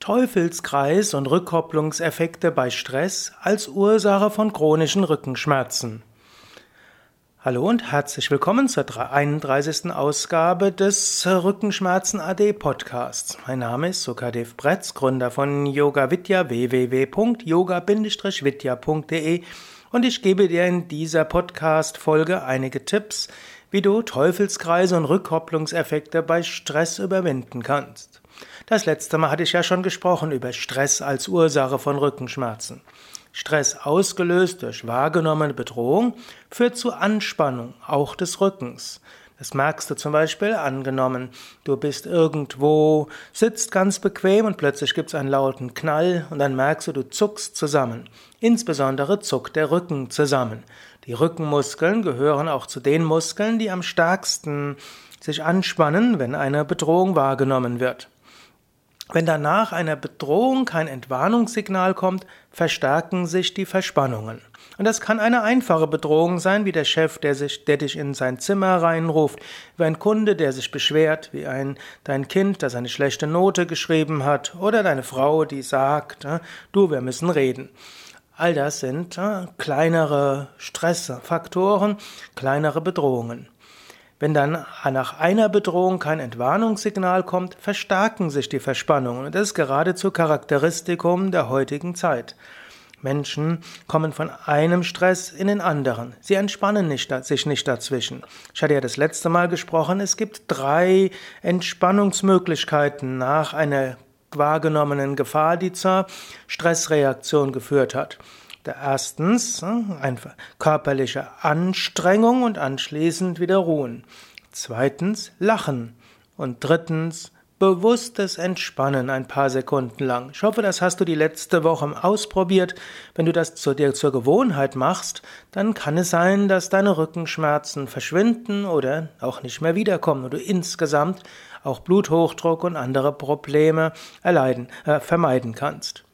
Teufelskreis und Rückkopplungseffekte bei Stress als Ursache von chronischen Rückenschmerzen. Hallo und herzlich willkommen zur 31. Ausgabe des Rückenschmerzen AD Podcasts. Mein Name ist Sukadev Bretz, Gründer von Yoga Vidya www.yoga-vidya.de und ich gebe dir in dieser Podcast Folge einige Tipps, wie du Teufelskreise und Rückkopplungseffekte bei Stress überwinden kannst. Das letzte Mal hatte ich ja schon gesprochen über Stress als Ursache von Rückenschmerzen. Stress ausgelöst durch wahrgenommene Bedrohung führt zu Anspannung, auch des Rückens. Das merkst du zum Beispiel angenommen, du bist irgendwo, sitzt ganz bequem und plötzlich gibt es einen lauten Knall und dann merkst du, du zuckst zusammen. Insbesondere zuckt der Rücken zusammen. Die Rückenmuskeln gehören auch zu den Muskeln, die am stärksten sich anspannen, wenn eine Bedrohung wahrgenommen wird. Wenn danach einer Bedrohung kein Entwarnungssignal kommt, verstärken sich die Verspannungen. Und das kann eine einfache Bedrohung sein, wie der Chef, der, sich, der dich in sein Zimmer reinruft, wie ein Kunde, der sich beschwert, wie ein, dein Kind, das eine schlechte Note geschrieben hat, oder deine Frau, die sagt, äh, du, wir müssen reden. All das sind äh, kleinere Stressfaktoren, kleinere Bedrohungen. Wenn dann nach einer Bedrohung kein Entwarnungssignal kommt, verstärken sich die Verspannungen. Und das ist geradezu Charakteristikum der heutigen Zeit. Menschen kommen von einem Stress in den anderen. Sie entspannen nicht, sich nicht dazwischen. Ich hatte ja das letzte Mal gesprochen, es gibt drei Entspannungsmöglichkeiten nach einer wahrgenommenen Gefahr, die zur Stressreaktion geführt hat. Erstens einfach körperliche Anstrengung und anschließend wieder ruhen. Zweitens Lachen. Und drittens bewusstes Entspannen ein paar Sekunden lang. Ich hoffe, das hast du die letzte Woche ausprobiert. Wenn du das zu dir zur Gewohnheit machst, dann kann es sein, dass deine Rückenschmerzen verschwinden oder auch nicht mehr wiederkommen und du insgesamt auch Bluthochdruck und andere Probleme erleiden, äh, vermeiden kannst.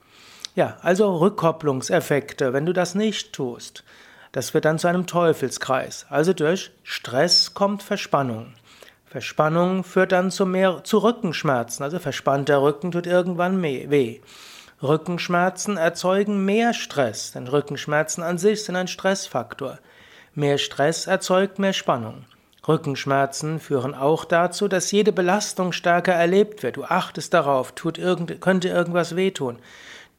Ja, also Rückkopplungseffekte, wenn du das nicht tust. Das wird dann zu einem Teufelskreis. Also durch Stress kommt Verspannung. Verspannung führt dann zu mehr zu Rückenschmerzen. Also verspannter Rücken tut irgendwann weh. Rückenschmerzen erzeugen mehr Stress, denn Rückenschmerzen an sich sind ein Stressfaktor. Mehr Stress erzeugt mehr Spannung. Rückenschmerzen führen auch dazu, dass jede Belastung stärker erlebt wird. Du achtest darauf, tut irgend, könnte irgendwas wehtun.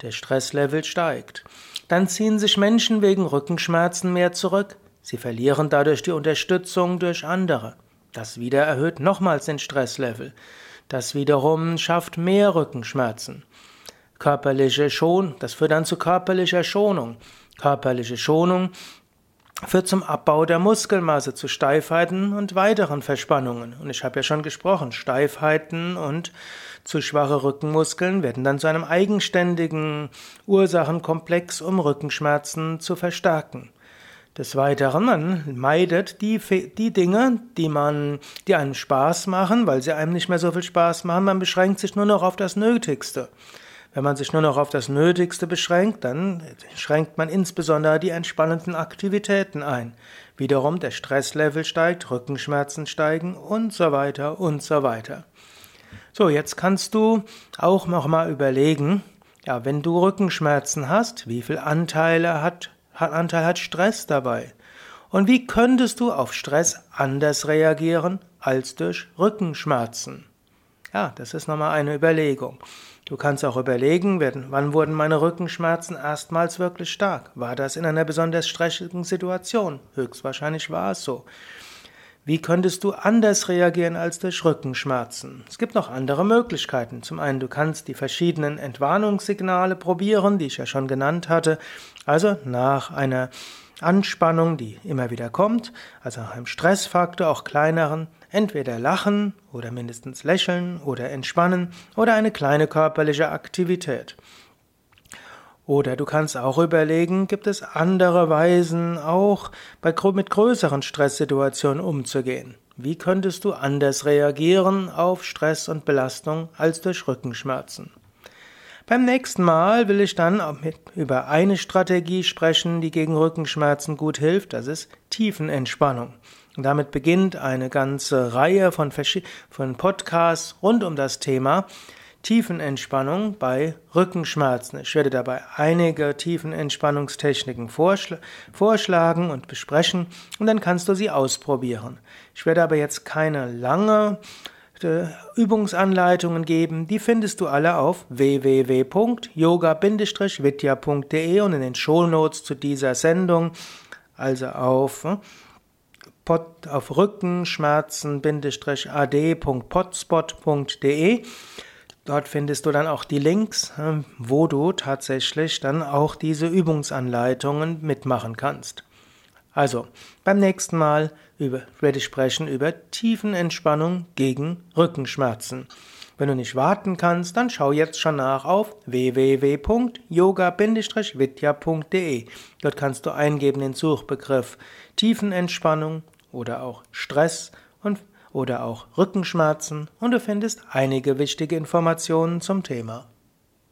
Der Stresslevel steigt. Dann ziehen sich Menschen wegen Rückenschmerzen mehr zurück. Sie verlieren dadurch die Unterstützung durch andere. Das wieder erhöht nochmals den Stresslevel. Das wiederum schafft mehr Rückenschmerzen. Körperliche Schonung, das führt dann zu körperlicher Schonung. Körperliche Schonung führt zum Abbau der Muskelmasse, zu Steifheiten und weiteren Verspannungen. Und ich habe ja schon gesprochen, Steifheiten und zu schwache Rückenmuskeln werden dann zu einem eigenständigen Ursachenkomplex, um Rückenschmerzen zu verstärken. Des Weiteren, man meidet die, die Dinge, die man, die einem Spaß machen, weil sie einem nicht mehr so viel Spaß machen. Man beschränkt sich nur noch auf das Nötigste. Wenn man sich nur noch auf das Nötigste beschränkt, dann schränkt man insbesondere die entspannenden Aktivitäten ein. Wiederum der Stresslevel steigt, Rückenschmerzen steigen und so weiter und so weiter. So, jetzt kannst du auch noch mal überlegen, ja, wenn du Rückenschmerzen hast, wie viel Anteile hat, Anteil hat Stress dabei? Und wie könntest du auf Stress anders reagieren als durch Rückenschmerzen? Ja, das ist nochmal eine Überlegung. Du kannst auch überlegen, wann wurden meine Rückenschmerzen erstmals wirklich stark? War das in einer besonders stressigen Situation? Höchstwahrscheinlich war es so. Wie könntest du anders reagieren als durch Rückenschmerzen? Es gibt noch andere Möglichkeiten. Zum einen, du kannst die verschiedenen Entwarnungssignale probieren, die ich ja schon genannt hatte. Also nach einer Anspannung, die immer wieder kommt, also nach einem Stressfaktor, auch kleineren, entweder lachen oder mindestens lächeln oder entspannen oder eine kleine körperliche Aktivität. Oder du kannst auch überlegen, gibt es andere Weisen auch bei, mit größeren Stresssituationen umzugehen? Wie könntest du anders reagieren auf Stress und Belastung als durch Rückenschmerzen? Beim nächsten Mal will ich dann über eine Strategie sprechen, die gegen Rückenschmerzen gut hilft. Das ist Tiefenentspannung. Und damit beginnt eine ganze Reihe von, von Podcasts rund um das Thema Tiefenentspannung bei Rückenschmerzen. Ich werde dabei einige Tiefenentspannungstechniken vorschlagen und besprechen und dann kannst du sie ausprobieren. Ich werde aber jetzt keine lange Übungsanleitungen geben, die findest du alle auf www.yoga-vidya.de und in den Shownotes zu dieser Sendung, also auf äh, auf Rückenschmerzen-ad.potspot.de. Dort findest du dann auch die Links, äh, wo du tatsächlich dann auch diese Übungsanleitungen mitmachen kannst. Also, beim nächsten Mal werde ich sprechen über Tiefenentspannung gegen Rückenschmerzen. Wenn du nicht warten kannst, dann schau jetzt schon nach auf www.yoga-vidya.de. Dort kannst du eingeben den Suchbegriff Tiefenentspannung oder auch Stress und, oder auch Rückenschmerzen und du findest einige wichtige Informationen zum Thema.